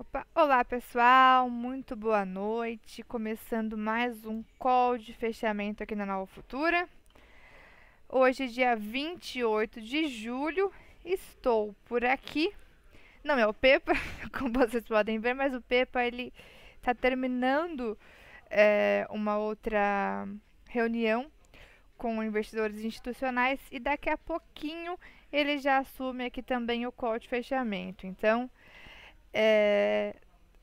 Opa, olá pessoal, muito boa noite. Começando mais um call de fechamento aqui na Nova Futura. Hoje, dia 28 de julho, estou por aqui. Não é o Pepa, como vocês podem ver, mas o Pepa ele está terminando é, uma outra reunião com investidores institucionais e daqui a pouquinho ele já assume aqui também o call de fechamento. Então, é,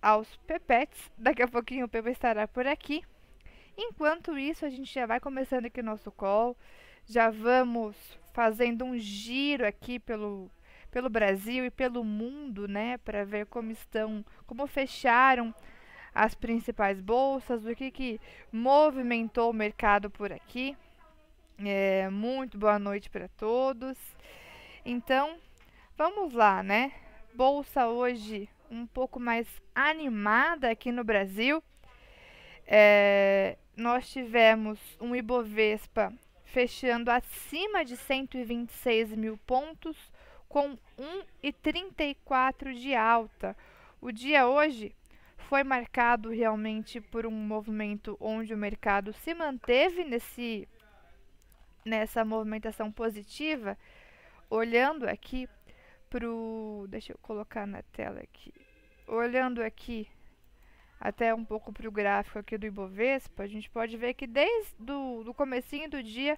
aos pepetes. Daqui a pouquinho o Pepe estará por aqui. Enquanto isso, a gente já vai começando aqui o nosso call. Já vamos fazendo um giro aqui pelo, pelo Brasil e pelo mundo, né? Para ver como estão, como fecharam as principais bolsas, o que, que movimentou o mercado por aqui. É, muito boa noite para todos. Então, vamos lá, né? Bolsa hoje um pouco mais animada aqui no Brasil. É, nós tivemos um Ibovespa fechando acima de 126 mil pontos, com 1,34 de alta. O dia hoje foi marcado realmente por um movimento onde o mercado se manteve nesse, nessa movimentação positiva. Olhando aqui pro. Deixa eu colocar na tela aqui. Olhando aqui até um pouco para o gráfico aqui do Ibovespa, a gente pode ver que desde do, do comecinho do dia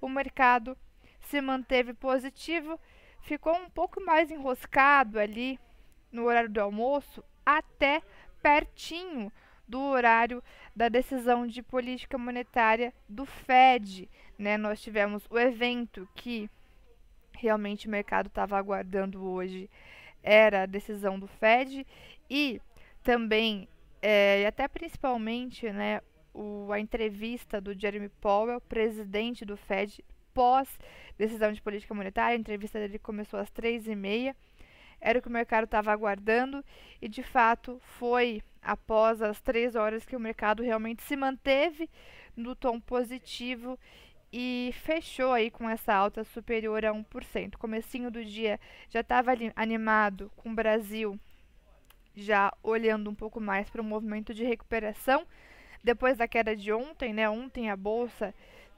o mercado se manteve positivo, ficou um pouco mais enroscado ali no horário do almoço, até pertinho do horário da decisão de política monetária do Fed. Né? Nós tivemos o evento que realmente o mercado estava aguardando hoje era a decisão do Fed e também, é, até principalmente, né, o, a entrevista do Jeremy Powell, presidente do Fed, pós decisão de política monetária. A entrevista dele começou às três e meia. Era o que o mercado estava aguardando e, de fato, foi após as três horas que o mercado realmente se manteve no tom positivo e fechou aí com essa alta superior a 1%. Comecinho do dia já estava animado com o Brasil já olhando um pouco mais para o movimento de recuperação depois da queda de ontem, né? Ontem a bolsa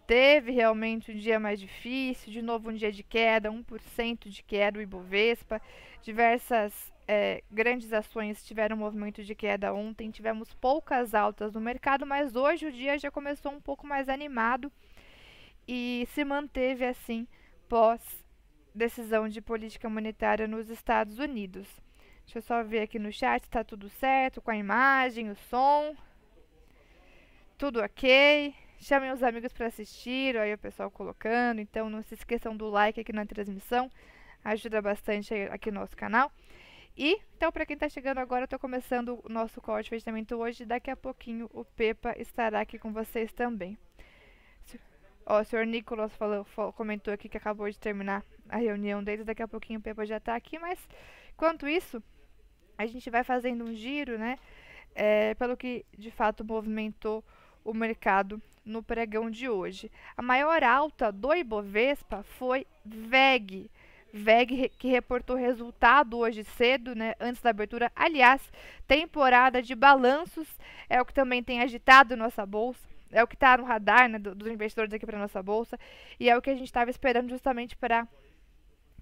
teve realmente um dia mais difícil, de novo um dia de queda, 1% de queda o Ibovespa, diversas é, grandes ações tiveram movimento de queda ontem, tivemos poucas altas no mercado, mas hoje o dia já começou um pouco mais animado e se manteve assim pós decisão de política monetária nos Estados Unidos. Deixa eu só ver aqui no chat se está tudo certo com a imagem, o som. Tudo ok. Chamem os amigos para assistir, aí o pessoal colocando. Então não se esqueçam do like aqui na transmissão, ajuda bastante aqui no nosso canal. E, então, para quem está chegando agora, estou começando o nosso call de fechamento hoje. Daqui a pouquinho o Pepa estará aqui com vocês também. Ó, o senhor Nicolas falou, comentou aqui que acabou de terminar a reunião deles. Daqui a pouquinho o Pepa já está aqui, mas enquanto isso, a gente vai fazendo um giro, né? É, pelo que de fato movimentou o mercado no pregão de hoje. A maior alta do Ibovespa foi VEG. VEG que reportou resultado hoje cedo, né, antes da abertura. Aliás, temporada de balanços é o que também tem agitado nossa bolsa é o que está no radar né, dos investidores aqui para nossa bolsa e é o que a gente estava esperando justamente para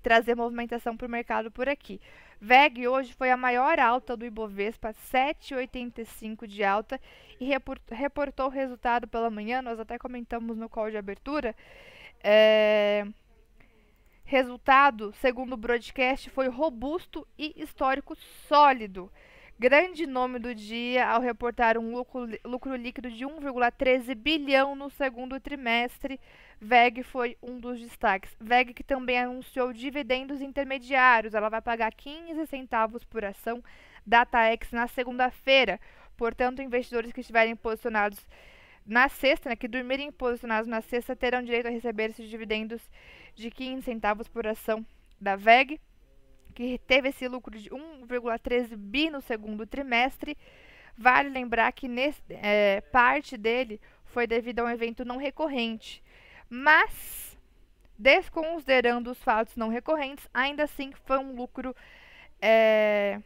trazer movimentação para o mercado por aqui. VEG hoje foi a maior alta do Ibovespa, 7,85 de alta e reportou o resultado pela manhã, nós até comentamos no call de abertura. É, resultado, segundo o broadcast, foi robusto e histórico sólido grande nome do dia ao reportar um lucro, lucro líquido de 1,13 bilhão no segundo trimestre. VEG foi um dos destaques. VEG que também anunciou dividendos intermediários. Ela vai pagar 15 centavos por ação DataX na segunda-feira. Portanto, investidores que estiverem posicionados na sexta, né, que dormirem posicionados na sexta, terão direito a receber esses dividendos de 15 centavos por ação da VEG que teve esse lucro de 1,13 bi no segundo trimestre. Vale lembrar que nesse, é, parte dele foi devido a um evento não recorrente. Mas, desconsiderando os fatos não recorrentes, ainda assim foi um lucro é,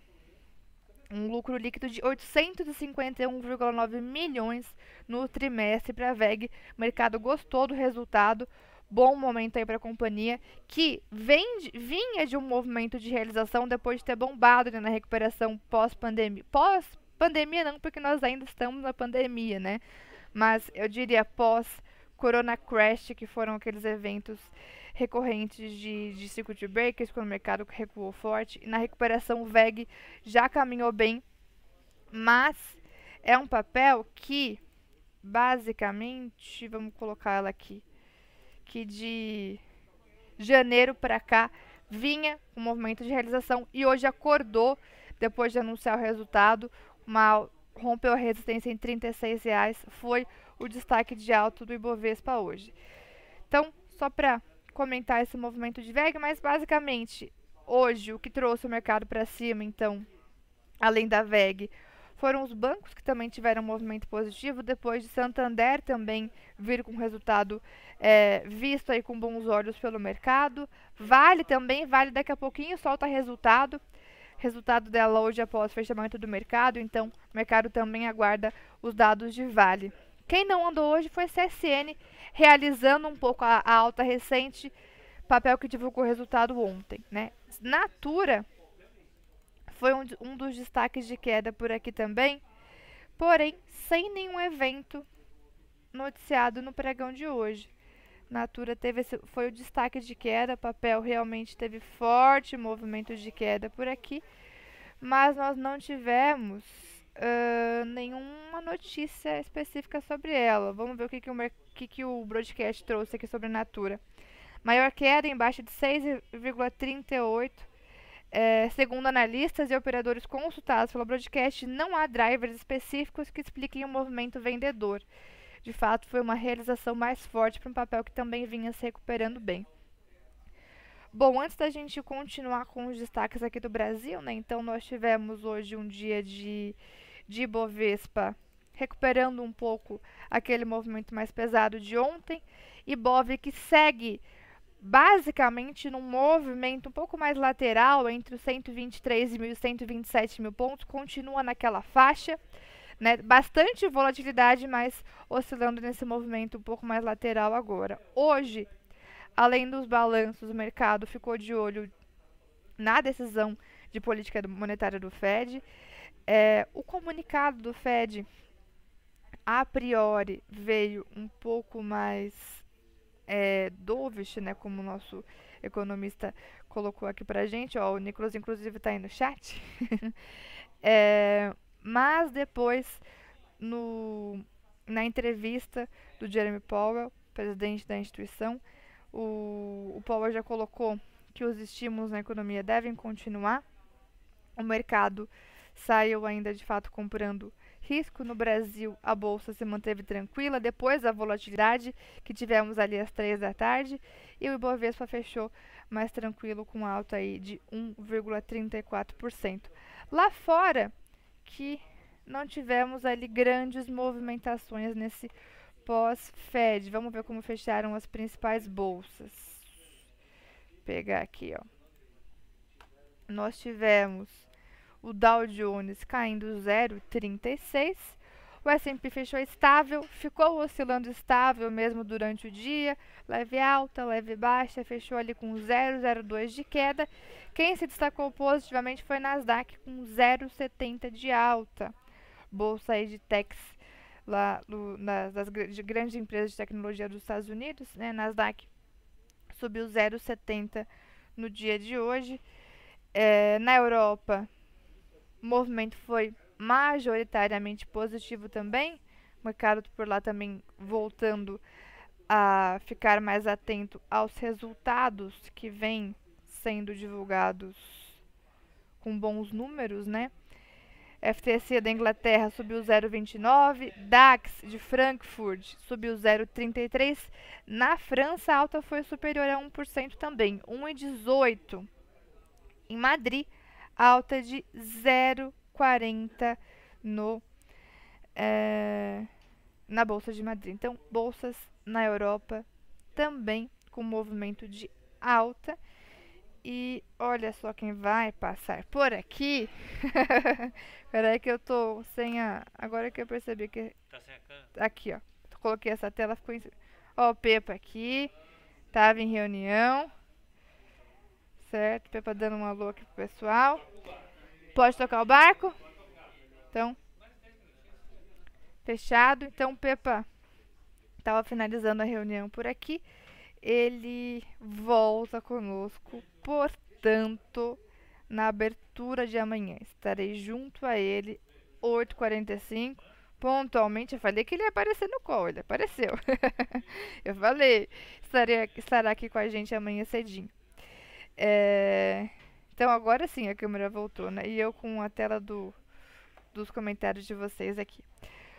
um lucro líquido de 851,9 milhões no trimestre para a VEG. O mercado gostou do resultado. Bom momento aí para a companhia, que vem vinha de um movimento de realização depois de ter bombado né, na recuperação pós-pandemia. Pós-pandemia não, porque nós ainda estamos na pandemia, né? Mas eu diria pós-Corona Crash, que foram aqueles eventos recorrentes de, de circuit breakers, quando o mercado recuou forte. E na recuperação, o VEG já caminhou bem, mas é um papel que, basicamente, vamos colocar ela aqui, que de janeiro para cá vinha um movimento de realização e hoje acordou depois de anunciar o resultado, uma, rompeu a resistência em R$ reais, foi o destaque de alto do Ibovespa hoje. Então, só para comentar esse movimento de VEG, mas basicamente hoje o que trouxe o mercado para cima, então, além da VEG, foram os bancos que também tiveram um movimento positivo, depois de Santander também vir com resultado é, visto aí com bons olhos pelo mercado. Vale também, Vale daqui a pouquinho solta resultado. Resultado dela hoje após fechamento do mercado, então o mercado também aguarda os dados de Vale. Quem não andou hoje foi CSN, realizando um pouco a, a alta recente, papel que divulgou o resultado ontem. Né? Natura foi um, um dos destaques de queda por aqui também, porém sem nenhum evento noticiado no pregão de hoje. Natura teve esse, foi o destaque de queda, papel realmente teve forte movimento de queda por aqui, mas nós não tivemos uh, nenhuma notícia específica sobre ela. Vamos ver o que, que, o, que, que o broadcast trouxe aqui sobre a Natura. Maior queda em baixa de 6,38. É, segundo analistas e operadores consultados pelo broadcast, não há drivers específicos que expliquem o movimento vendedor. De fato, foi uma realização mais forte para um papel que também vinha se recuperando bem. Bom, antes da gente continuar com os destaques aqui do Brasil, né? Então nós tivemos hoje um dia de de Ibovespa recuperando um pouco aquele movimento mais pesado de ontem. Ibov que segue basicamente num movimento um pouco mais lateral entre os 123 mil e 127 mil pontos, continua naquela faixa. Né? Bastante volatilidade, mas oscilando nesse movimento um pouco mais lateral agora. Hoje, além dos balanços, o mercado ficou de olho na decisão de política monetária do Fed. É, o comunicado do Fed, a priori, veio um pouco mais é, dovish, né, como o nosso economista colocou aqui pra gente. Ó, o Nicolas, inclusive, está aí no chat. é, mas depois, no, na entrevista do Jeremy Powell, presidente da instituição, o, o Powell já colocou que os estímulos na economia devem continuar. O mercado saiu ainda de fato comprando risco. No Brasil, a bolsa se manteve tranquila depois da volatilidade que tivemos ali às três da tarde e o Ibovespa fechou mais tranquilo com alta aí de 1,34%. Lá fora, que não tivemos ali grandes movimentações nesse pós-Fed. Vamos ver como fecharam as principais bolsas. Vou pegar aqui, ó. Nós tivemos o Dow Jones caindo 0,36. O S&P fechou estável, ficou oscilando estável mesmo durante o dia, leve alta, leve baixa, fechou ali com 0,02 de queda. Quem se destacou positivamente foi Nasdaq com 0,70 de alta. Bolsa aí de techs lá no, nas, das de grandes empresas de tecnologia dos Estados Unidos, né? Nasdaq subiu 0,70 no dia de hoje. É, na Europa, o movimento foi majoritariamente positivo também. O mercado por lá também voltando a ficar mais atento aos resultados que vêm sendo divulgados com bons números, né? FTSE da Inglaterra subiu 0,29, DAX de Frankfurt subiu 0,33. Na França, a alta foi superior a 1% também, 1,18. Em Madrid, alta de 0,40 no é, na bolsa de Madrid. Então, bolsas na Europa também com movimento de alta E olha só quem vai passar por aqui. Peraí que eu tô sem a... Agora que eu percebi que... Tá sem a? Aqui, ó. Coloquei essa tela, ficou em... Ó, o Pepa aqui. Tava em reunião. Certo? Pepa dando um alô aqui pro pessoal. Pode tocar o barco? Então... Fechado. Então, Pepa tava finalizando a reunião por aqui ele volta conosco, portanto, na abertura de amanhã. Estarei junto a ele, 8h45, pontualmente. Eu falei que ele ia aparecer no call, ele apareceu. eu falei, estarei, estará aqui com a gente amanhã cedinho. É, então agora sim a câmera voltou, né? E eu com a tela do, dos comentários de vocês aqui.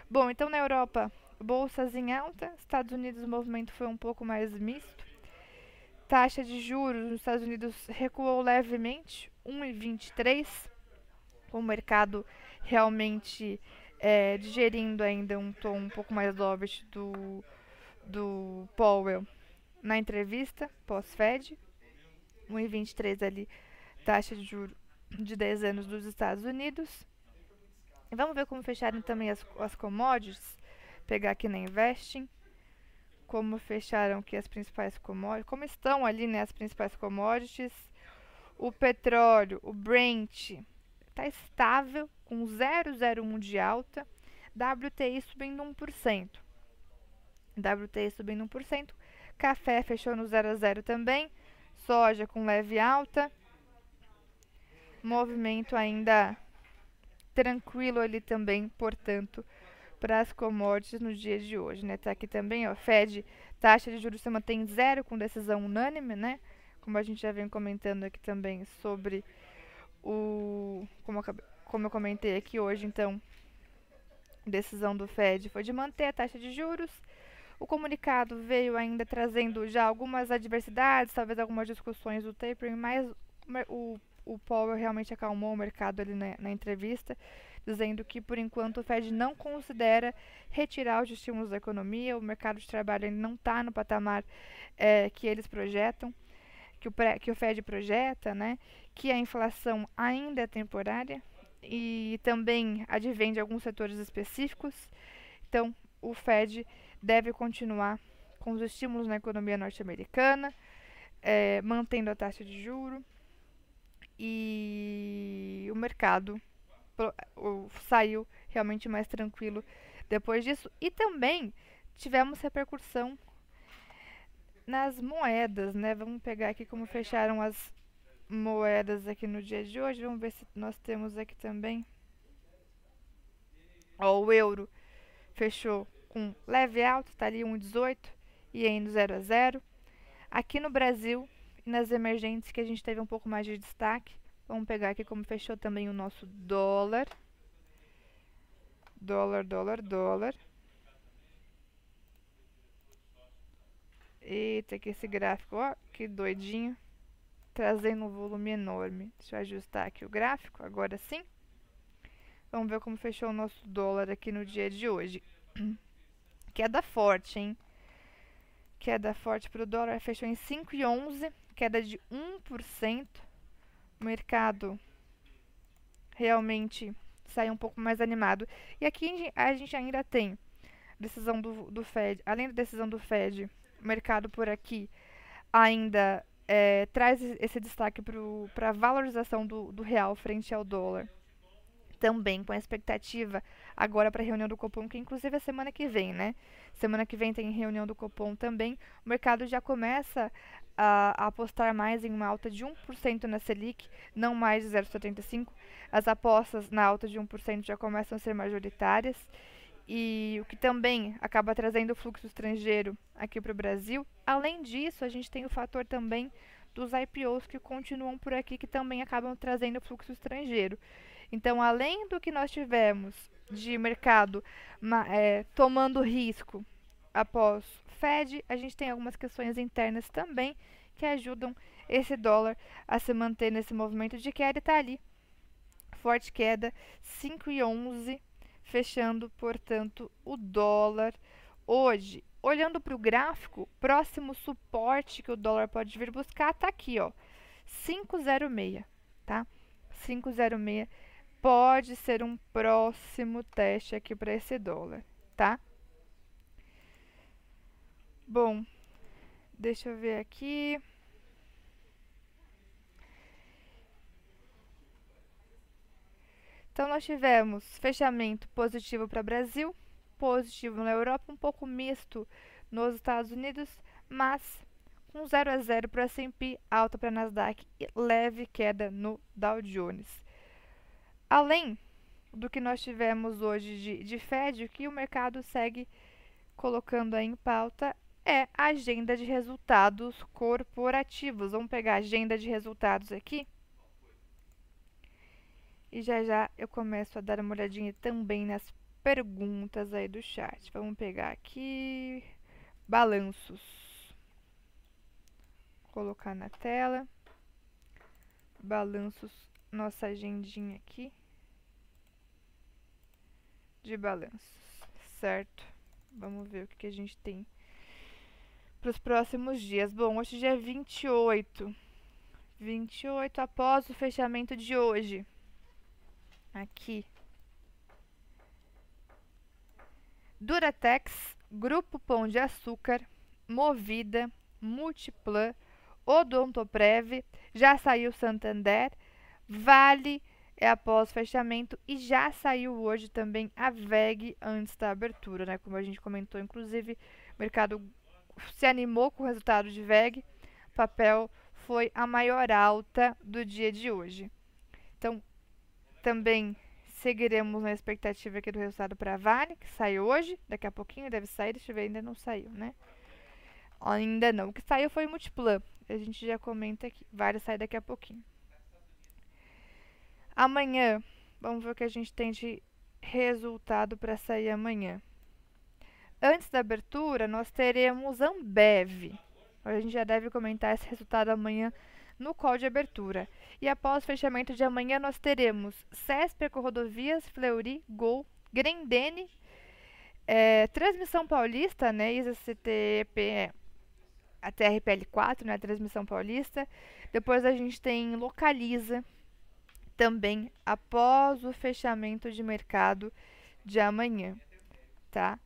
Bom, então na Europa bolsas em alta, Estados Unidos o movimento foi um pouco mais misto. Taxa de juros nos Estados Unidos recuou levemente, 1,23. O mercado realmente é, digerindo ainda um tom um pouco mais dovish do, do Powell na entrevista pós-Fed. 1,23 ali, taxa de juros de 10 anos dos Estados Unidos. Vamos ver como fecharam também as, as commodities pegar aqui na Investing, como fecharam aqui as principais commodities, como estão ali né, as principais commodities. O petróleo, o Brent, está estável, com 0,01 de alta. WTI subindo 1%. WTI subindo 1%. Café fechou no 0 a 0 também. Soja com leve alta. Movimento ainda tranquilo ali também, portanto, para as commodities no dia de hoje, né? Tá aqui também, ó, Fed, taxa de juros se mantém zero com decisão unânime, né? Como a gente já vem comentando aqui também sobre o como eu, como eu comentei aqui hoje, então, decisão do Fed foi de manter a taxa de juros. O comunicado veio ainda trazendo já algumas adversidades, talvez algumas discussões do tapering, mas o, o Powell realmente acalmou o mercado ali na, na entrevista dizendo que, por enquanto, o Fed não considera retirar os estímulos da economia, o mercado de trabalho ainda não está no patamar é, que eles projetam, que o, pré, que o Fed projeta, né, que a inflação ainda é temporária e também advém de alguns setores específicos. Então, o Fed deve continuar com os estímulos na economia norte-americana, é, mantendo a taxa de juro e o mercado saiu realmente mais tranquilo depois disso. E também tivemos repercussão nas moedas, né? Vamos pegar aqui como fecharam as moedas aqui no dia de hoje. Vamos ver se nós temos aqui também. Ó, o euro fechou com leve alta, está ali 1,18 e indo 0 a 0. Aqui no Brasil, nas emergentes que a gente teve um pouco mais de destaque, Vamos pegar aqui como fechou também o nosso dólar. Dólar, dólar, dólar. Eita, que esse gráfico, ó, que doidinho. Trazendo um volume enorme. Deixa eu ajustar aqui o gráfico, agora sim. Vamos ver como fechou o nosso dólar aqui no dia de hoje. Queda forte, hein? Queda forte para o dólar, fechou em 5,11, queda de 1% o mercado realmente sai um pouco mais animado. E aqui a gente ainda tem decisão do, do Fed, além da decisão do Fed, o mercado por aqui ainda é, traz esse destaque para a valorização do, do real frente ao dólar. Também com a expectativa agora para a reunião do Copom, que inclusive é semana que vem, né? Semana que vem tem reunião do Copom também. O mercado já começa a, apostar mais em uma alta de 1% na Selic, não mais de 0,75%. As apostas na alta de 1% já começam a ser majoritárias. E o que também acaba trazendo fluxo estrangeiro aqui para o Brasil. Além disso, a gente tem o fator também dos IPOs que continuam por aqui, que também acabam trazendo fluxo estrangeiro. Então, além do que nós tivemos de mercado é, tomando risco após Fed, a gente tem algumas questões internas também que ajudam esse dólar a se manter nesse movimento de queda e está ali. Forte queda, 5,11, fechando, portanto, o dólar hoje. Olhando para o gráfico, próximo suporte que o dólar pode vir buscar está aqui, ó. 506, tá? 506 pode ser um próximo teste aqui para esse dólar, tá? Bom, deixa eu ver aqui. Então, nós tivemos fechamento positivo para o Brasil, positivo na Europa, um pouco misto nos Estados Unidos, mas com 0 a 0 para o S&P, alta para Nasdaq e leve queda no Dow Jones. Além do que nós tivemos hoje de, de Fed, o que o mercado segue colocando em pauta é a agenda de resultados corporativos. Vamos pegar a agenda de resultados aqui. E já já eu começo a dar uma olhadinha também nas perguntas aí do chat. Vamos pegar aqui balanços. Colocar na tela. Balanços, nossa agendinha aqui de balanços, certo? Vamos ver o que, que a gente tem para os próximos dias. Bom, hoje é dia 28. 28 após o fechamento de hoje aqui. Duratex, Grupo Pão de Açúcar, Movida, Multiplan, Odontoprev, já saiu Santander, Vale é após fechamento e já saiu hoje também a VEG antes da abertura, né? Como a gente comentou, inclusive, mercado se animou com o resultado de VEG, papel foi a maior alta do dia de hoje. Então, também seguiremos na expectativa aqui do resultado para a Vale, que sai hoje, daqui a pouquinho deve sair, deixa eu ver, ainda não saiu, né? Ainda não. O que saiu foi o Multiplan. A gente já comenta aqui. Vale sai daqui a pouquinho. Amanhã, vamos ver o que a gente tem de resultado para sair amanhã. Antes da abertura, nós teremos Ambev. A gente já deve comentar esse resultado amanhã no call de abertura. E após o fechamento de amanhã, nós teremos CESP, Rodovias, Fleury, Gol, Grendene, é, Transmissão Paulista, né, ISCTP, é, a TRPL4, né, Transmissão Paulista. Depois a gente tem Localiza, também após o fechamento de mercado de amanhã, tá?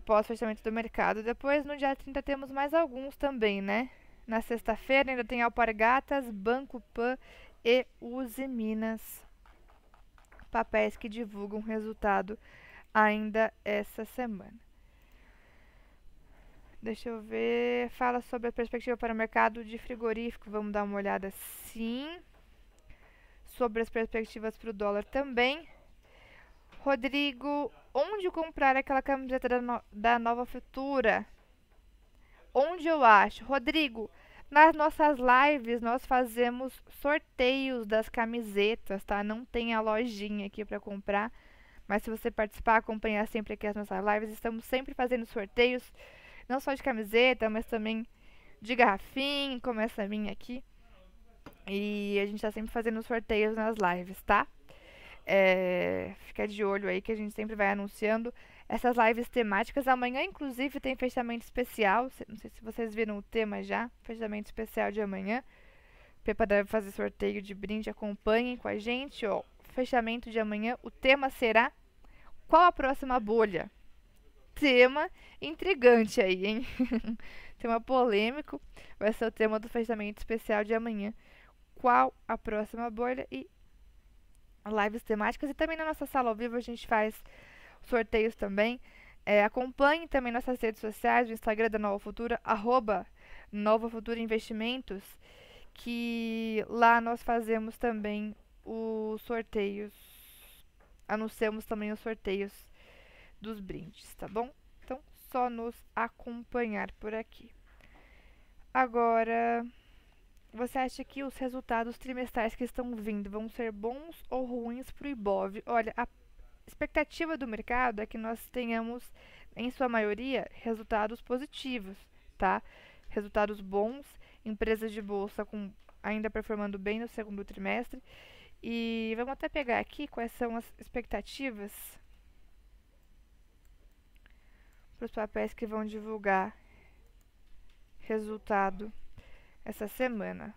Após o fechamento do mercado. Depois, no dia 30, temos mais alguns também, né? Na sexta-feira ainda tem Alpargatas, Banco Pan e Use Minas. Papéis que divulgam resultado ainda essa semana. Deixa eu ver. Fala sobre a perspectiva para o mercado de frigorífico. Vamos dar uma olhada sim. Sobre as perspectivas para o dólar também. Rodrigo, onde comprar aquela camiseta da, no da Nova Futura? Onde eu acho? Rodrigo, nas nossas lives, nós fazemos sorteios das camisetas, tá? Não tem a lojinha aqui para comprar. Mas se você participar, acompanhar sempre aqui as nossas lives, estamos sempre fazendo sorteios, não só de camiseta, mas também de garrafinha, como essa minha aqui. E a gente está sempre fazendo sorteios nas lives, tá? É, fica de olho aí que a gente sempre vai anunciando essas lives temáticas. Amanhã, inclusive, tem fechamento especial. Não sei se vocês viram o tema já. Fechamento especial de amanhã. Pepa deve fazer sorteio de brinde. Acompanhem com a gente. Ó, fechamento de amanhã. O tema será Qual a próxima bolha? Tema intrigante aí, hein? tema polêmico. Vai ser o tema do fechamento especial de amanhã. Qual a próxima bolha? E lives temáticas. E também na nossa sala ao vivo a gente faz sorteios também. É, acompanhe também nossas redes sociais, o Instagram da Nova Futura, arroba Nova Futura Investimentos, que lá nós fazemos também os sorteios, anunciamos também os sorteios dos brindes, tá bom? Então, só nos acompanhar por aqui. Agora, você acha que os resultados trimestrais que estão vindo vão ser bons ou ruins para o IBOV? Olha, a expectativa do mercado é que nós tenhamos, em sua maioria, resultados positivos, tá? Resultados bons, empresas de bolsa com, ainda performando bem no segundo trimestre. E vamos até pegar aqui quais são as expectativas para os papéis que vão divulgar resultado essa semana.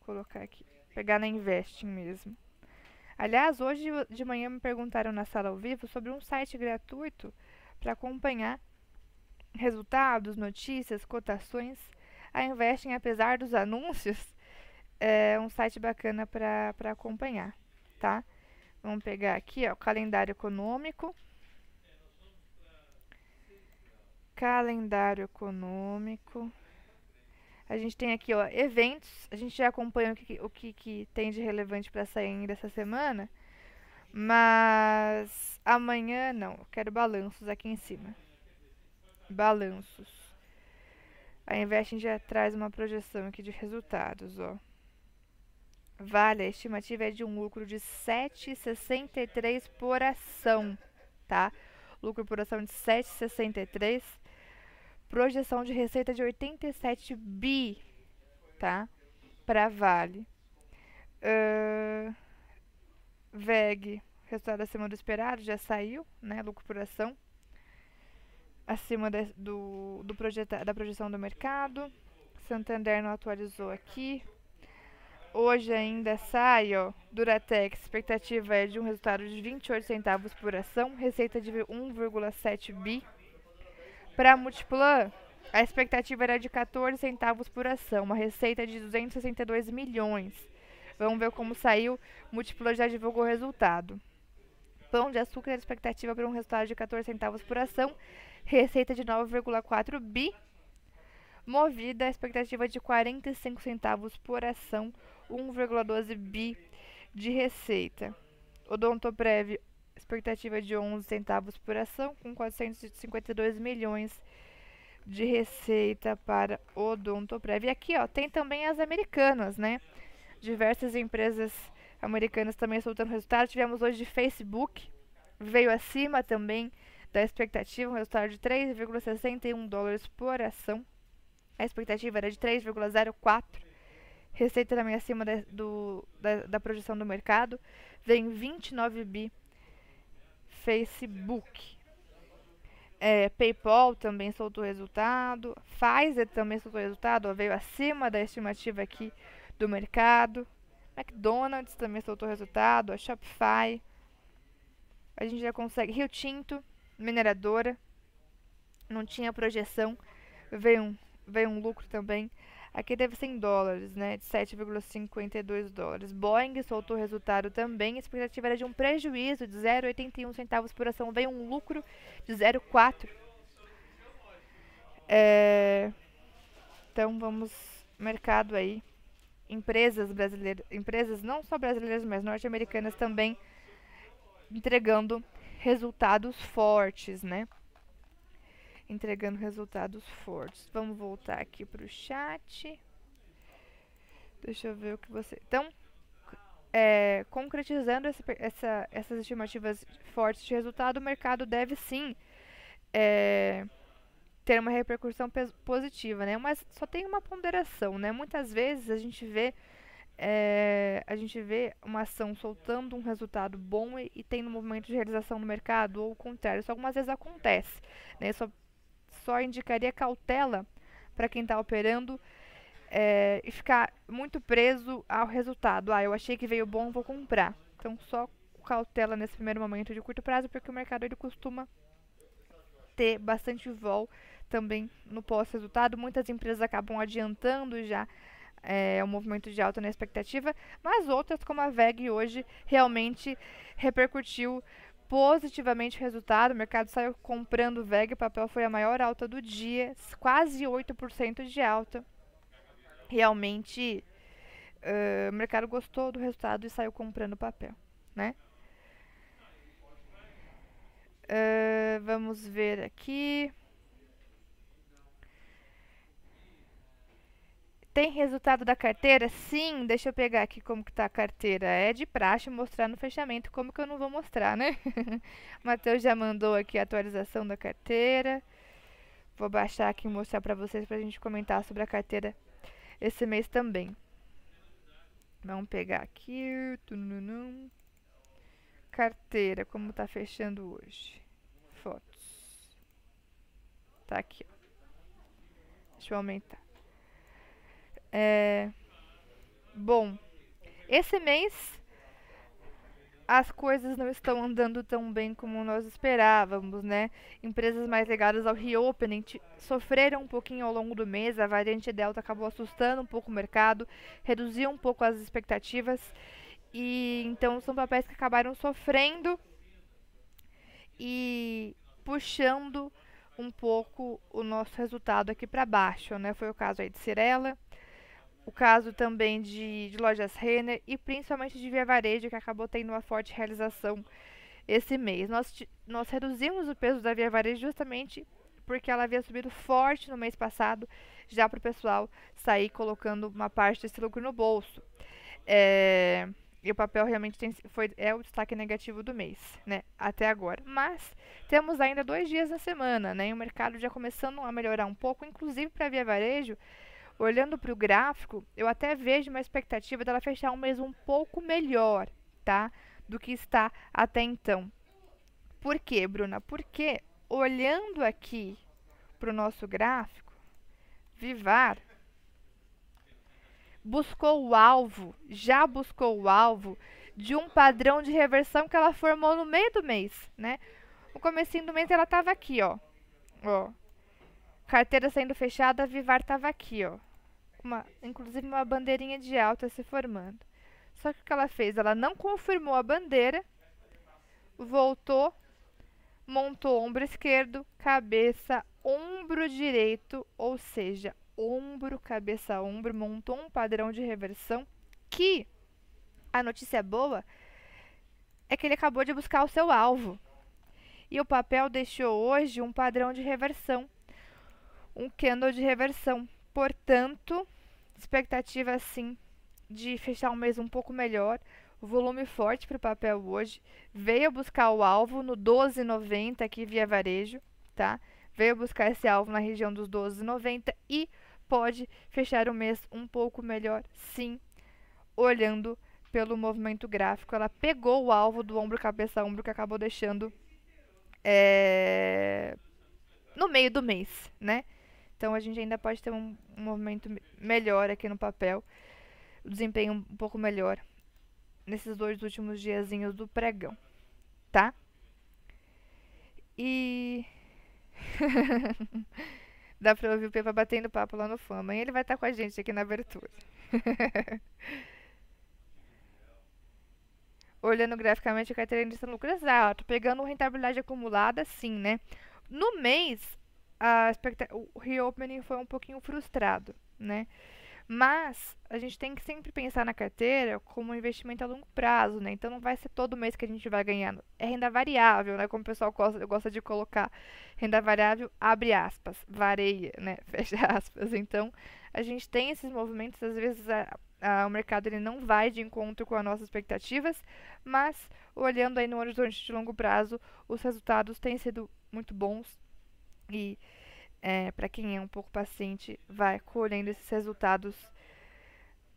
colocar aqui. Pegar na Investing mesmo. Aliás, hoje de manhã me perguntaram na sala ao vivo sobre um site gratuito para acompanhar resultados, notícias, cotações. A Investing, apesar dos anúncios, é um site bacana para acompanhar, tá? Vamos pegar aqui, ó, o calendário econômico. Calendário econômico. A gente tem aqui, ó, eventos. A gente já acompanha o que, o que, que tem de relevante para sair ainda essa semana. Mas amanhã não. Eu quero balanços aqui em cima. Balanços. A Investing já traz uma projeção aqui de resultados, ó. Vale, a estimativa é de um lucro de 7,63 por ação, tá? Lucro por ação de 7,63 projeção de receita de 87 bi, tá? Para Vale. Uh, VEG, resultado acima do esperado, já saiu, né? Lucro por ação. Acima de, do, do projeta, da projeção do mercado. Santander não atualizou aqui. Hoje ainda sai, ó, Duratex, expectativa é de um resultado de 28 centavos por ação, receita de 1,7 bi. Para a Multiplan, a expectativa era de 14 centavos por ação, uma receita de 262 milhões. Vamos ver como saiu. Multiplan já divulgou o resultado. Pão de açúcar, expectativa para um resultado de 14 centavos por ação, receita de 9,4 bi. Movida, a expectativa de 45 centavos por ação, 1,12 bi de receita. Odontoprev, expectativa de 11 centavos por ação, com 452 milhões de receita para Odontoprev. E aqui, ó, tem também as americanas, né? Diversas empresas americanas também soltando resultado. Tivemos hoje de Facebook, veio acima também da expectativa, um resultado de 3,61 dólares por ação. A expectativa era de 3,04. Receita também acima de, do, da, da projeção do mercado. Vem 29 bi Facebook. É, PayPal também soltou resultado. Pfizer também soltou resultado, ó, veio acima da estimativa aqui do mercado. McDonald's também soltou resultado, a Shopify. A gente já consegue. Rio Tinto, mineradora. Não tinha projeção. Veio um, veio um lucro também. Aqui deve ser em dólares, né? De 7,52 dólares. Boeing soltou resultado também. A expectativa era de um prejuízo de 0,81 centavos por ação. Veio um lucro de 0,4. É... Então vamos mercado aí. Empresas brasileiras, empresas não só brasileiras, mas norte-americanas também entregando resultados fortes, né? Entregando resultados fortes. Vamos voltar aqui para o chat. Deixa eu ver o que você. Então, é, concretizando essa, essa, essas estimativas fortes de resultado, o mercado deve sim é, ter uma repercussão positiva, né? Mas só tem uma ponderação, né? Muitas vezes a gente vê é, a gente vê uma ação soltando um resultado bom e, e tendo um movimento de realização no mercado, ou o contrário. Isso algumas vezes acontece. Né? Só indicaria cautela para quem está operando é, e ficar muito preso ao resultado. Ah, eu achei que veio bom, vou comprar. Então, só cautela nesse primeiro momento de curto prazo, porque o mercado ele costuma ter bastante vol também no pós-resultado. Muitas empresas acabam adiantando já é, o movimento de alta na expectativa, mas outras, como a VEG hoje, realmente repercutiu positivamente o resultado. O mercado saiu comprando VEG, o papel foi a maior alta do dia, quase 8% de alta. Realmente, uh, o mercado gostou do resultado e saiu comprando papel, né? Uh, vamos ver aqui. Tem resultado da carteira? Sim, deixa eu pegar aqui como que tá a carteira. É de praxe mostrar no fechamento, como que eu não vou mostrar, né? Matheus já mandou aqui a atualização da carteira. Vou baixar aqui e mostrar para vocês pra gente comentar sobre a carteira esse mês também. Vamos pegar aqui. Carteira, como tá fechando hoje. Fotos. Tá aqui, ó. Deixa eu aumentar. É, Bom, esse mês as coisas não estão andando tão bem como nós esperávamos, né? Empresas mais ligadas ao reopening sofreram um pouquinho ao longo do mês, a variante Delta acabou assustando um pouco o mercado, reduziu um pouco as expectativas e então são papéis que acabaram sofrendo e puxando um pouco o nosso resultado aqui para baixo, né? Foi o caso aí de Cirela, o caso também de, de lojas Renner e principalmente de Via Varejo, que acabou tendo uma forte realização esse mês. Nós, nós reduzimos o peso da Via Varejo justamente porque ela havia subido forte no mês passado, já para o pessoal sair colocando uma parte desse lucro no bolso. É, e o papel realmente tem, foi, é o destaque negativo do mês, né? Até agora. Mas temos ainda dois dias na semana, né? E o mercado já começando a melhorar um pouco, inclusive para Via Varejo olhando para o gráfico, eu até vejo uma expectativa dela fechar um mês um pouco melhor, tá? Do que está até então. Por quê, Bruna? Porque olhando aqui para o nosso gráfico, Vivar buscou o alvo, já buscou o alvo de um padrão de reversão que ela formou no meio do mês, né? No comecinho do mês ela estava aqui, ó. Ó. Carteira sendo fechada, Vivar estava aqui, ó uma, inclusive uma bandeirinha de alta se formando. Só que o que ela fez? Ela não confirmou a bandeira, voltou, montou ombro esquerdo, cabeça, ombro direito, ou seja, ombro, cabeça, ombro, montou um padrão de reversão que a notícia boa é que ele acabou de buscar o seu alvo. E o papel deixou hoje um padrão de reversão, um candle de reversão. Portanto, expectativa sim de fechar um mês um pouco melhor. O volume forte para o papel hoje. Veio buscar o alvo no 12,90 aqui via varejo, tá? Veio buscar esse alvo na região dos 12,90 e pode fechar o mês um pouco melhor, sim, olhando pelo movimento gráfico. Ela pegou o alvo do ombro, cabeça, ombro que acabou deixando é, no meio do mês, né? Então a gente ainda pode ter um, um movimento melhor aqui no papel, o desempenho um pouco melhor nesses dois últimos diazinhos do pregão, tá? E dá pra ouvir o Pepa batendo papo lá no fã. Amanhã ele vai estar tá com a gente aqui na abertura. Olhando graficamente a carteira de lucro exato, pegando rentabilidade acumulada, sim, né? No mês, a o reopening foi um pouquinho frustrado, né? Mas a gente tem que sempre pensar na carteira como um investimento a longo prazo, né? Então não vai ser todo mês que a gente vai ganhando. É renda variável, né? Como o pessoal gosta, gosta de colocar renda variável, abre aspas, vareia, né? Fecha aspas. Então a gente tem esses movimentos, às vezes a, a, o mercado ele não vai de encontro com as nossas expectativas, mas olhando aí no horizonte de longo prazo, os resultados têm sido muito bons e é, para quem é um pouco paciente, vai colhendo esses resultados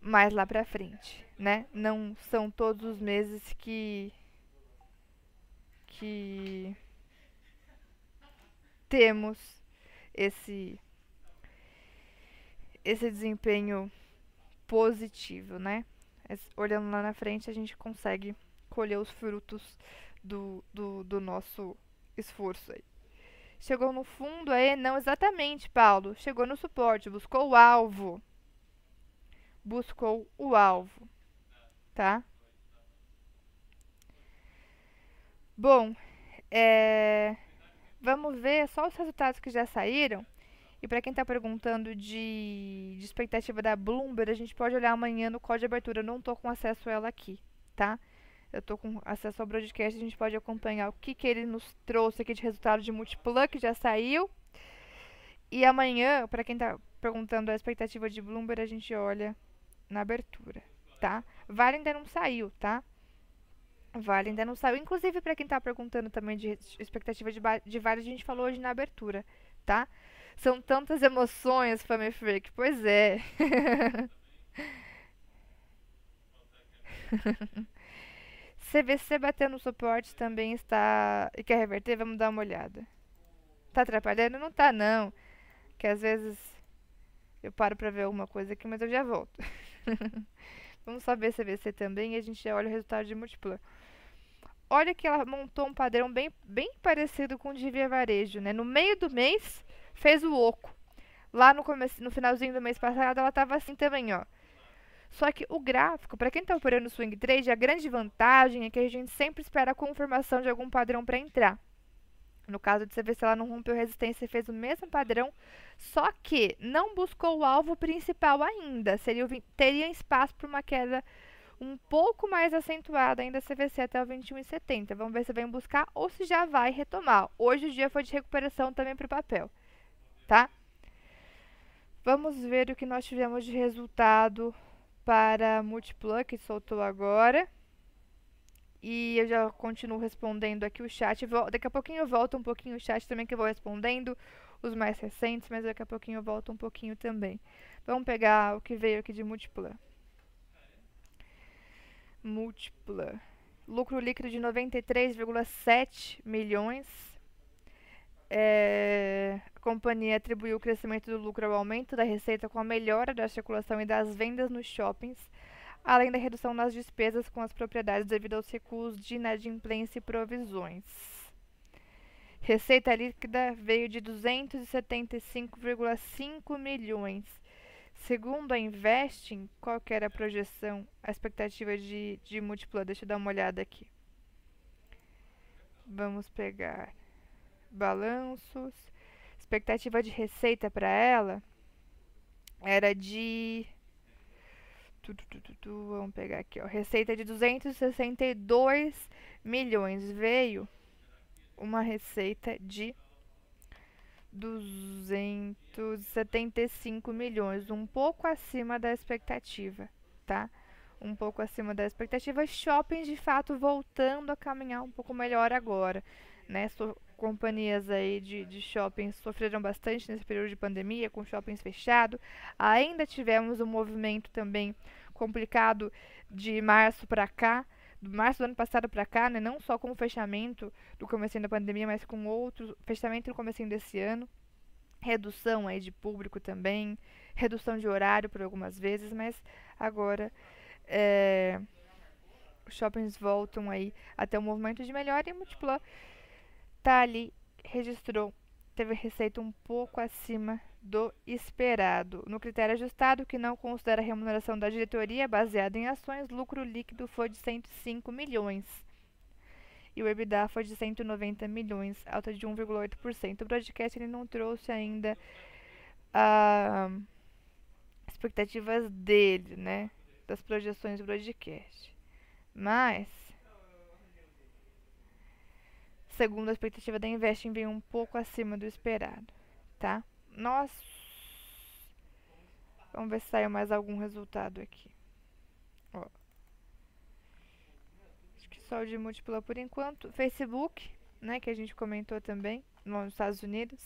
mais lá para frente, né? Não são todos os meses que que temos esse esse desempenho positivo, né? Olhando lá na frente, a gente consegue colher os frutos do, do, do nosso esforço aí. Chegou no fundo aí? Não exatamente, Paulo. Chegou no suporte, buscou o alvo. Buscou o alvo, tá? Bom, é... vamos ver só os resultados que já saíram. E para quem está perguntando de, de, expectativa da Bloomberg, a gente pode olhar amanhã no código de abertura. Eu não estou com acesso a ela aqui, tá? Eu estou com acesso ao broadcast, a gente pode acompanhar o que, que ele nos trouxe aqui de resultado de Multiplan, que já saiu. E amanhã, para quem está perguntando a expectativa de Bloomberg, a gente olha na abertura, tá? Vale ainda não saiu, tá? Vale ainda não saiu. Inclusive, para quem está perguntando também de expectativa de, de Vale, a gente falou hoje na abertura, tá? São tantas emoções, Fame Freak. Pois é. CVC batendo no suporte também está. E quer reverter? Vamos dar uma olhada. Tá atrapalhando? Não tá, não. Que às vezes eu paro pra ver alguma coisa aqui, mas eu já volto. Vamos só ver CVC também e a gente já olha o resultado de Multiplan. Olha que ela montou um padrão bem, bem parecido com o de Via Varejo, né? No meio do mês, fez o oco. Lá no, começo, no finalzinho do mês passado, ela estava assim também, ó. Só que o gráfico, para quem está operando swing trade, a grande vantagem é que a gente sempre espera a confirmação de algum padrão para entrar. No caso de CVC, ela não rompeu resistência e fez o mesmo padrão, só que não buscou o alvo principal ainda. Seria, teria espaço para uma queda um pouco mais acentuada ainda CVC até o 21,70. Vamos ver se vem buscar ou se já vai retomar. Hoje o dia foi de recuperação também para o papel, tá? Vamos ver o que nós tivemos de resultado para a Multiplan, que soltou agora. E eu já continuo respondendo aqui o chat. Daqui a pouquinho eu volto um pouquinho o chat também, que eu vou respondendo os mais recentes, mas daqui a pouquinho eu volto um pouquinho também. Vamos pegar o que veio aqui de Multiplan. Múltipla. Lucro líquido de 93,7 milhões. É, a companhia atribuiu o crescimento do lucro ao aumento da receita com a melhora da circulação e das vendas nos shoppings, além da redução nas despesas com as propriedades devido aos recuos de inadimplência e provisões. Receita líquida veio de 275,5 milhões, Segundo a Investing, qual era a projeção, a expectativa de, de múltipla? Deixa eu dar uma olhada aqui. Vamos pegar balanços. Expectativa de receita para ela era de. Vamos pegar aqui, ó. Receita de 262 milhões. Veio uma receita de 275 milhões, um pouco acima da expectativa, tá? Um pouco acima da expectativa. Shoppings, de fato, voltando a caminhar um pouco melhor agora, né? Companhias aí de, de shoppings sofreram bastante nesse período de pandemia, com shoppings fechados. Ainda tivemos um movimento também complicado de março para cá, do março do ano passado para cá, né, não só com o fechamento do começo da pandemia, mas com outros, fechamento no começo desse ano, redução aí de público também, redução de horário por algumas vezes, mas agora é, os shoppings voltam aí até o movimento de melhora e a Ali, registrou, teve receita um pouco acima do esperado. No critério ajustado, que não considera a remuneração da diretoria baseada em ações, lucro líquido foi de 105 milhões. E o EBITDA foi de 190 milhões, alta de 1,8%. O broadcast ele não trouxe ainda as uh, expectativas dele, né? Das projeções do broadcast. Mas, segundo a expectativa da Investing, veio um pouco acima do esperado, tá? Nós. Vamos ver se saiu mais algum resultado aqui. Ó. Acho que só o de múltipla por enquanto. Facebook, né, que a gente comentou também, nos Estados Unidos,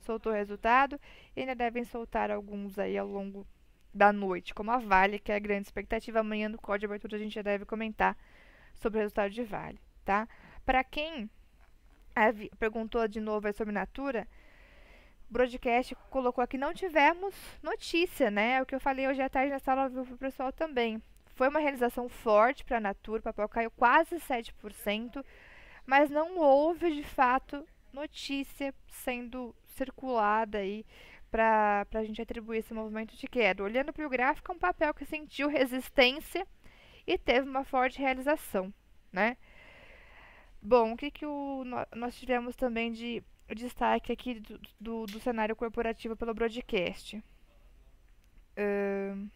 soltou o resultado. E ainda devem soltar alguns aí ao longo da noite, como a Vale, que é a grande expectativa. Amanhã no código de abertura a gente já deve comentar sobre o resultado de Vale, tá? Para quem perguntou de novo sobre Natura, broadcast colocou aqui, não tivemos notícia, né? É o que eu falei hoje à tarde na sala viu pro pessoal também. Foi uma realização forte para a Natura, o papel caiu quase 7%, mas não houve de fato notícia sendo circulada aí para a gente atribuir esse movimento de queda. Olhando para o gráfico, é um papel que sentiu resistência e teve uma forte realização, né? Bom, o que, que o, nós tivemos também de destaque aqui do, do, do cenário corporativo pelo broadcast. Uh,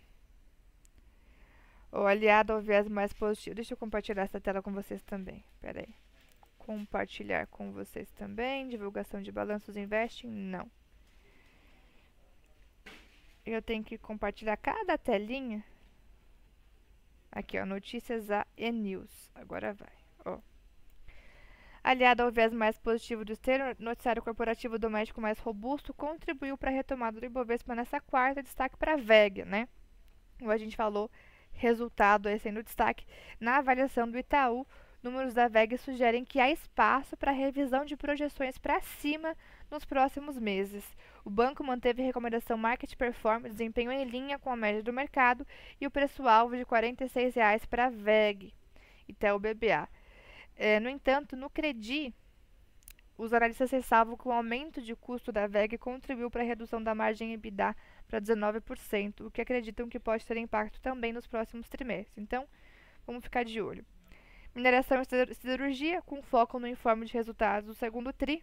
o aliado ao viés mais positivo. Deixa eu compartilhar essa tela com vocês também. Pera aí. Compartilhar com vocês também. Divulgação de balanços investing? Não. Eu tenho que compartilhar cada telinha. Aqui, ó. Notícias A e News. Agora vai. Aliado ao viés mais positivo do externo, o noticiário corporativo doméstico mais robusto contribuiu para a retomada do Ibovespa nessa quarta, destaque para a VEG, né? Como a gente falou, resultado aí sendo destaque na avaliação do Itaú números da VEG sugerem que há espaço para revisão de projeções para cima nos próximos meses. O banco manteve recomendação Market Performance, desempenho em linha com a média do mercado, e o preço-alvo de R$ 46,00 para a VEG, Itaú BBA. É, no entanto, no Credi, os analistas ressalvam que o aumento de custo da VEG contribuiu para a redução da margem EBITDA para 19%, o que acreditam que pode ter impacto também nos próximos trimestres. Então, vamos ficar de olho. Mineração e siderurgia, com foco no informe de resultados do segundo TRI,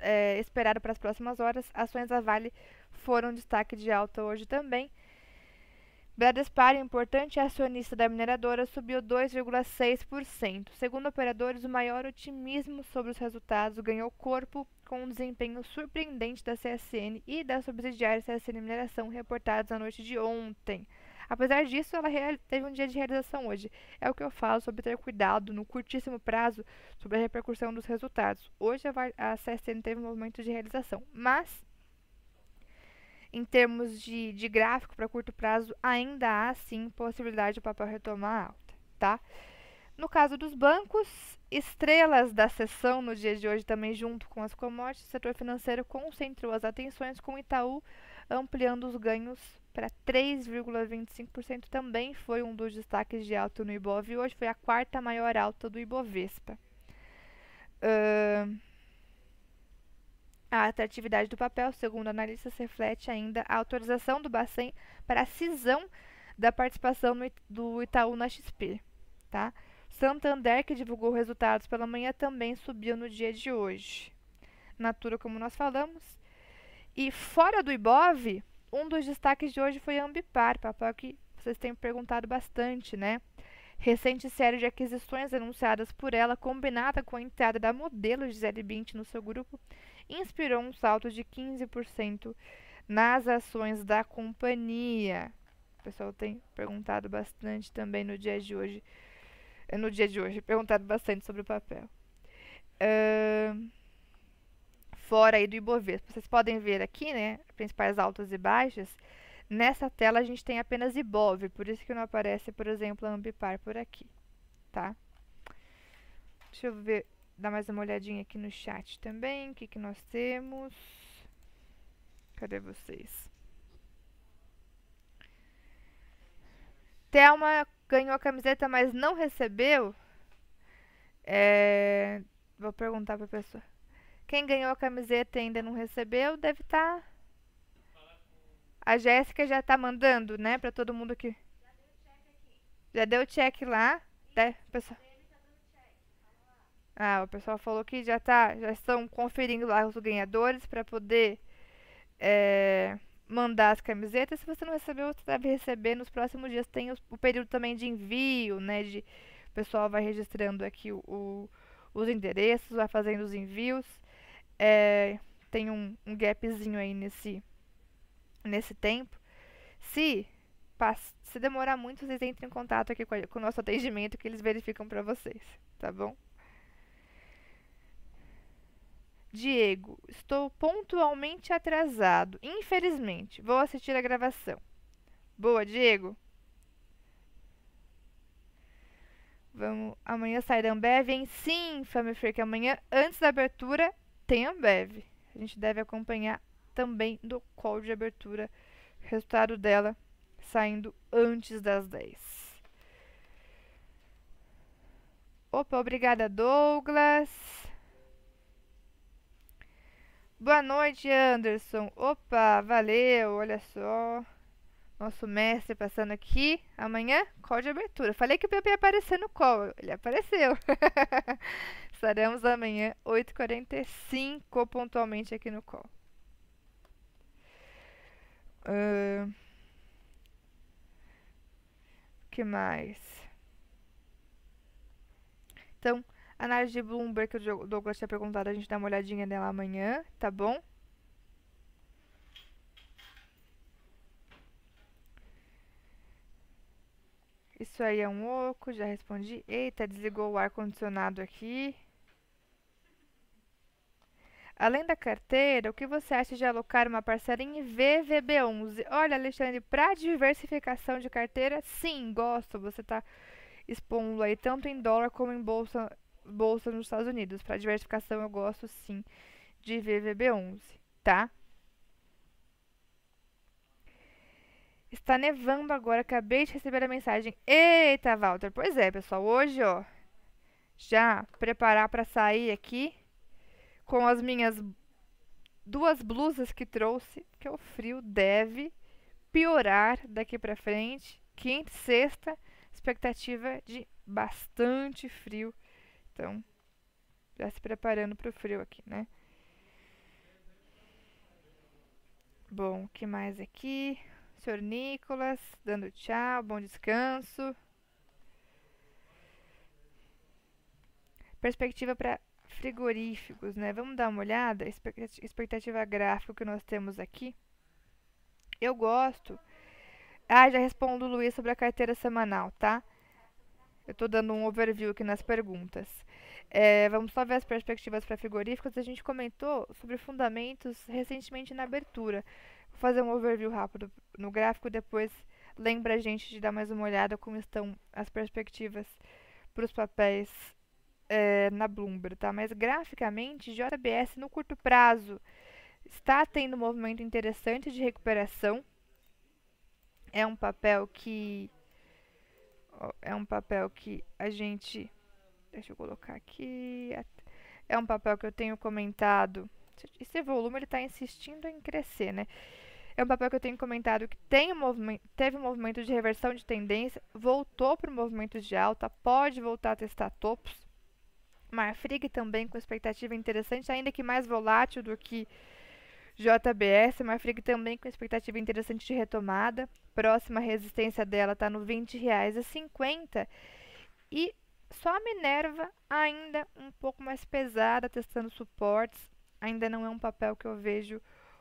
é, esperado para as próximas horas. Ações da Vale foram destaque de alta hoje também. Bradespar, importante acionista da mineradora, subiu 2,6%. Segundo operadores, o maior otimismo sobre os resultados ganhou corpo com um desempenho surpreendente da CSN e da subsidiária CSN Mineração reportados na noite de ontem. Apesar disso, ela teve um dia de realização hoje. É o que eu falo sobre ter cuidado no curtíssimo prazo sobre a repercussão dos resultados. Hoje a, a CSN teve um movimento de realização, mas em termos de, de gráfico para curto prazo, ainda há sim possibilidade do papel retomar alta, tá? No caso dos bancos, estrelas da sessão no dia de hoje também junto com as commodities, o setor financeiro concentrou as atenções com o Itaú ampliando os ganhos para 3,25%, também foi um dos destaques de alta no Ibov e hoje foi a quarta maior alta do Ibovespa. Uh, a atratividade do papel, segundo analistas, reflete ainda a autorização do Bacen para a cisão da participação do Itaú na XP. Tá? Santander, que divulgou resultados pela manhã, também subiu no dia de hoje. Natura, como nós falamos. E fora do Ibov, um dos destaques de hoje foi a Ambipar, papel que vocês têm perguntado bastante, né? Recente série de aquisições anunciadas por ela, combinada com a entrada da modelo Gisele Bint no seu grupo, inspirou um salto de 15% nas ações da companhia. O pessoal tem perguntado bastante também no dia de hoje. Eh, no dia de hoje, perguntado bastante sobre o papel. Uh, fora aí do Ibovespa. Vocês podem ver aqui, né, principais altas e baixas. Nessa tela a gente tem apenas Ibov, por isso que não aparece, por exemplo, a Ambipar por aqui, tá? Deixa eu ver, dar mais uma olhadinha aqui no chat também, o que, que nós temos. Cadê vocês? Thelma ganhou a camiseta, mas não recebeu. É, vou perguntar pra pessoa. Quem ganhou a camiseta e ainda não recebeu, deve estar. Tá... A Jéssica já tá mandando, né, para todo mundo aqui. Já deu check lá, né, pessoal? Ah, o pessoal falou que já tá, já estão conferindo lá os ganhadores para poder é, mandar as camisetas. Se você não recebeu, você deve receber nos próximos dias. Tem os, o período também de envio, né? De, o pessoal vai registrando aqui o, o, os endereços, vai fazendo os envios. É, tem um, um gapzinho aí nesse, nesse tempo. Se, se demorar muito, vocês entrem em contato aqui com, a, com o nosso atendimento que eles verificam para vocês, tá bom? Diego, estou pontualmente atrasado. Infelizmente, vou assistir a gravação. Boa, Diego. Vamos, amanhã sai da Ambev, hein? Sim, Family Freak, amanhã, antes da abertura, tem Ambev. A gente deve acompanhar também do call de abertura, resultado dela saindo antes das 10. Opa, obrigada, Douglas. Boa noite, Anderson. Opa, valeu, olha só. Nosso mestre passando aqui. Amanhã, call de abertura. Falei que o PP ia aparecer no call. Ele apareceu. Estaremos amanhã, 8h45, pontualmente aqui no call. Uh, que mais? Então, análise de Bloomberg que o Douglas tinha perguntado, a gente dá uma olhadinha nela amanhã, tá bom? Isso aí é um oco, já respondi. Eita, desligou o ar-condicionado aqui. Além da carteira, o que você acha de alocar uma parcela em VVB11? Olha, Alexandre, para diversificação de carteira, sim, gosto. Você está expondo aí tanto em dólar como em bolsa, bolsa nos Estados Unidos. Para diversificação eu gosto sim de VVB11, tá? Está nevando agora, acabei de receber a mensagem. Eita, Walter. Pois é, pessoal, hoje, ó, já preparar para sair aqui com as minhas duas blusas que trouxe, que o frio deve piorar daqui para frente. Quinta e sexta, expectativa de bastante frio. Então, já se preparando para o frio aqui, né? Bom, o que mais aqui? Senhor Nicolas, dando tchau, bom descanso. Perspectiva para frigoríficos, né? Vamos dar uma olhada, expectativa gráfica que nós temos aqui. Eu gosto. Ah, já respondo o Luiz sobre a carteira semanal, tá? Eu estou dando um overview aqui nas perguntas. É, vamos só ver as perspectivas para frigoríficos. A gente comentou sobre fundamentos recentemente na abertura. Vou fazer um overview rápido no gráfico, depois lembra a gente de dar mais uma olhada como estão as perspectivas para os papéis é, na Bloomberg, tá? Mas graficamente, JBS no curto prazo está tendo um movimento interessante de recuperação. É um papel que é um papel que a gente deixa eu colocar aqui é um papel que eu tenho comentado esse volume ele está insistindo em crescer, né? É um papel que eu tenho comentado que tem um movimento, teve um movimento de reversão de tendência, voltou para o movimento de alta, pode voltar a testar topos. Marfrig também com expectativa interessante, ainda que mais volátil do que JBS. Marfrig também com expectativa interessante de retomada. Próxima resistência dela está no R$ 20,50. E só a Minerva ainda um pouco mais pesada, testando suportes. Ainda não é um papel que eu vejo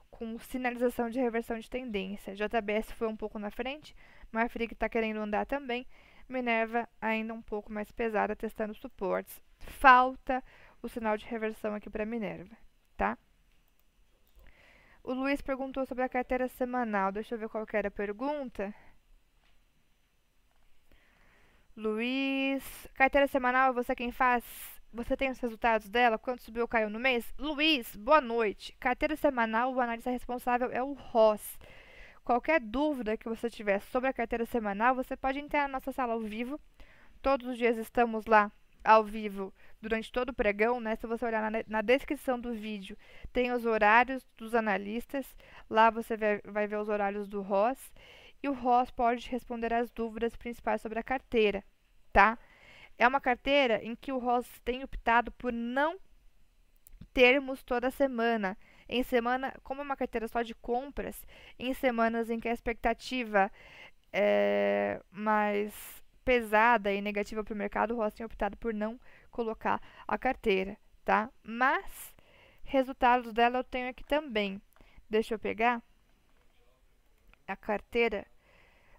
com sinalização de reversão de tendência. JBS foi um pouco na frente, Marfrig está querendo andar também. Minerva ainda um pouco mais pesada, testando suportes. Falta o sinal de reversão aqui para Minerva, tá? O Luiz perguntou sobre a carteira semanal. Deixa eu ver qual era a pergunta. Luiz, carteira semanal, você quem faz? Você tem os resultados dela? Quanto subiu ou caiu no mês? Luiz, boa noite. Carteira semanal, o analista responsável é o Ross. Qualquer dúvida que você tiver sobre a carteira semanal, você pode entrar na nossa sala ao vivo. Todos os dias estamos lá ao vivo durante todo o pregão, né? Se você olhar na, na descrição do vídeo, tem os horários dos analistas. Lá você vai, vai ver os horários do Ross. E o Ross pode responder as dúvidas principais sobre a carteira, tá? É uma carteira em que o Ross tem optado por não termos toda semana. Em semana, como é uma carteira só de compras, em semanas em que a expectativa é mais pesada e negativa para o mercado, o Ross tem optado por não colocar a carteira, tá? Mas resultados dela eu tenho aqui também. Deixa eu pegar a carteira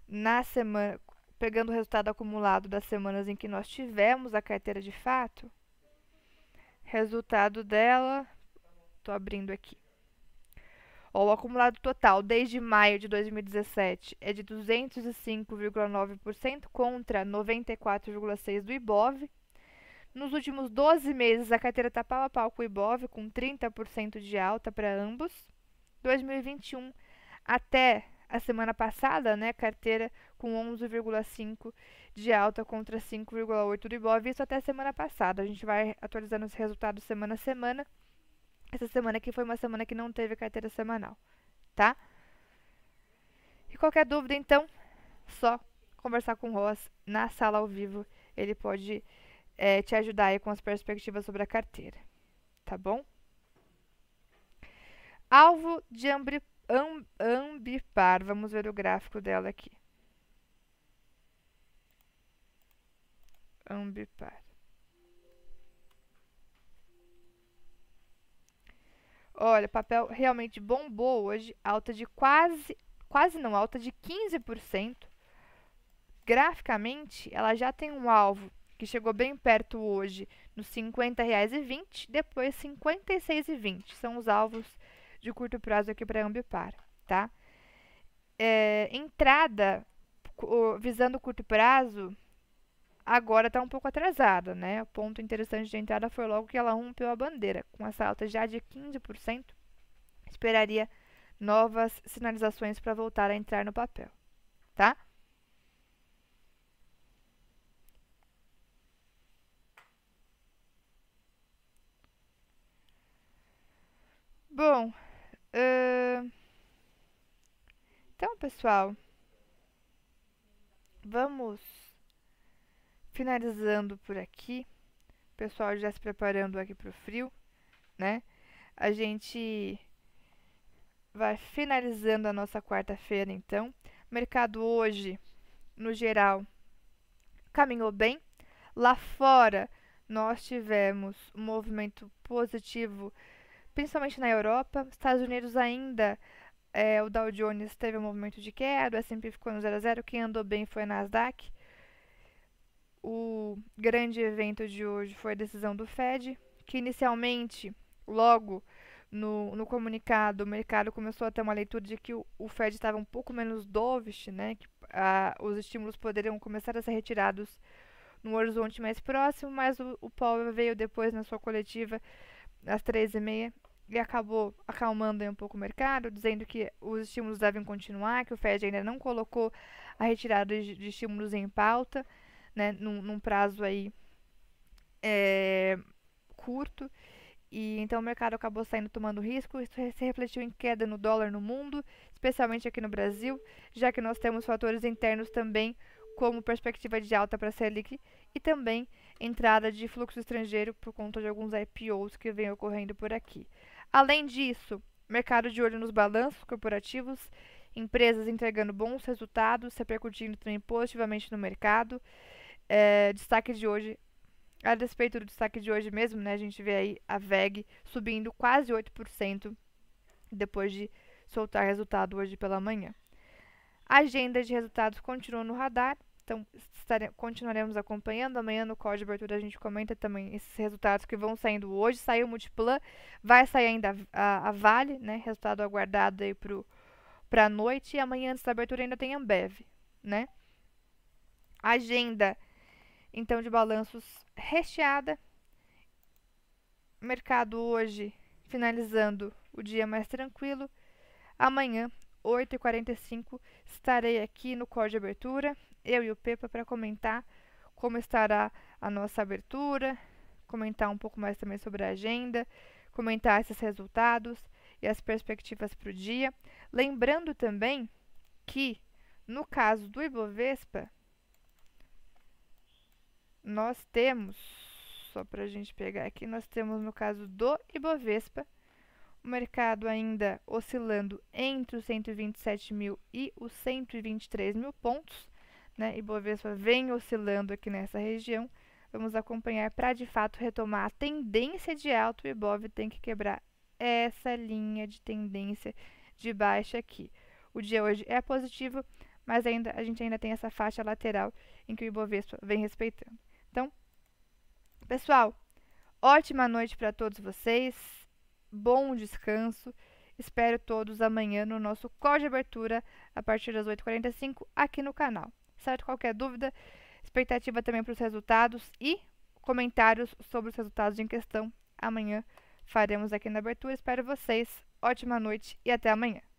na semana pegando o resultado acumulado das semanas em que nós tivemos a carteira de fato, resultado dela, estou abrindo aqui. O acumulado total desde maio de 2017 é de 205,9% contra 94,6% do IBOV. Nos últimos 12 meses, a carteira está pau a pau com o IBOV, com 30% de alta para ambos. 2021 até a semana passada, né, carteira com 11,5 de alta contra 5,8 do Ibov, isso até semana passada. A gente vai atualizando os resultados semana a semana. Essa semana aqui foi uma semana que não teve carteira semanal, tá? E qualquer dúvida, então, só conversar com o Ross na sala ao vivo. Ele pode é, te ajudar aí com as perspectivas sobre a carteira, tá bom? Alvo de Ambri ambipar. Vamos ver o gráfico dela aqui. Ambipar. Olha, papel realmente bombou hoje, alta de quase, quase não, alta de 15%. Graficamente, ela já tem um alvo que chegou bem perto hoje, nos R$ 50,20, depois R$ 56,20. São os alvos de curto prazo aqui para Ambipar, tá? É, entrada visando curto prazo, agora está um pouco atrasada, né? O ponto interessante de entrada foi logo que ela rompeu a bandeira, com essa alta já de 15%. Esperaria novas sinalizações para voltar a entrar no papel, tá? Bom, então, pessoal, vamos finalizando por aqui. O pessoal já se preparando aqui para o frio, né? A gente vai finalizando a nossa quarta-feira, então. Mercado hoje, no geral, caminhou bem. Lá fora, nós tivemos um movimento positivo, principalmente na Europa. Estados Unidos ainda, é, o Dow Jones teve um movimento de queda, o S&P ficou no 0 a 0. Quem andou bem foi a Nasdaq. O grande evento de hoje foi a decisão do Fed, que inicialmente, logo no, no comunicado, o mercado começou a ter uma leitura de que o, o Fed estava um pouco menos dovish, né? Que a, os estímulos poderiam começar a ser retirados no horizonte mais próximo, mas o, o Powell veio depois na sua coletiva às três e meia e acabou acalmando um pouco o mercado, dizendo que os estímulos devem continuar, que o Fed ainda não colocou a retirada de, estímulos em pauta, né, num, num prazo aí é, curto. E então o mercado acabou saindo tomando risco, isso se refletiu em queda no dólar no mundo, especialmente aqui no Brasil, já que nós temos fatores internos também, como perspectiva de alta para a Selic e também entrada de fluxo estrangeiro por conta de alguns IPOs que vêm ocorrendo por aqui. Além disso, mercado de olho nos balanços corporativos, empresas entregando bons resultados, repercutindo também positivamente no mercado. É, destaque de hoje a despeito do destaque de hoje mesmo, né, a gente vê aí a VEG subindo quase 8% depois de soltar resultado hoje pela manhã. A agenda de resultados continua no radar, então estare, continuaremos acompanhando. Amanhã no código de abertura a gente comenta também esses resultados que vão saindo hoje. Saiu o Multiplan, vai sair ainda a, a Vale, né, resultado aguardado aí para a noite. E amanhã antes da abertura ainda tem Ambev, né. Agenda então de balanços recheada. Mercado hoje finalizando o dia mais tranquilo. Amanhã, 8h45, estarei aqui no código de abertura, eu e o Pepa, para comentar como estará a nossa abertura, comentar um pouco mais também sobre a agenda, comentar esses resultados e as perspectivas para o dia. Lembrando também que, no caso do Ibovespa, nós temos, só para a gente pegar aqui, nós temos no caso do Ibovespa, o mercado ainda oscilando entre os 127 mil e os 123 mil pontos. Né? Ibovespa vem oscilando aqui nessa região. Vamos acompanhar para de fato retomar a tendência de alto. O Ibov tem que quebrar essa linha de tendência de baixa aqui. O dia hoje é positivo, mas ainda a gente ainda tem essa faixa lateral em que o Ibovespa vem respeitando. Então, pessoal, ótima noite para todos vocês. Bom descanso. Espero todos amanhã no nosso call de abertura a partir das 8h45 aqui no canal. Certo? Qualquer dúvida, expectativa também para os resultados e comentários sobre os resultados em questão. Amanhã faremos aqui na abertura. Espero vocês. Ótima noite e até amanhã.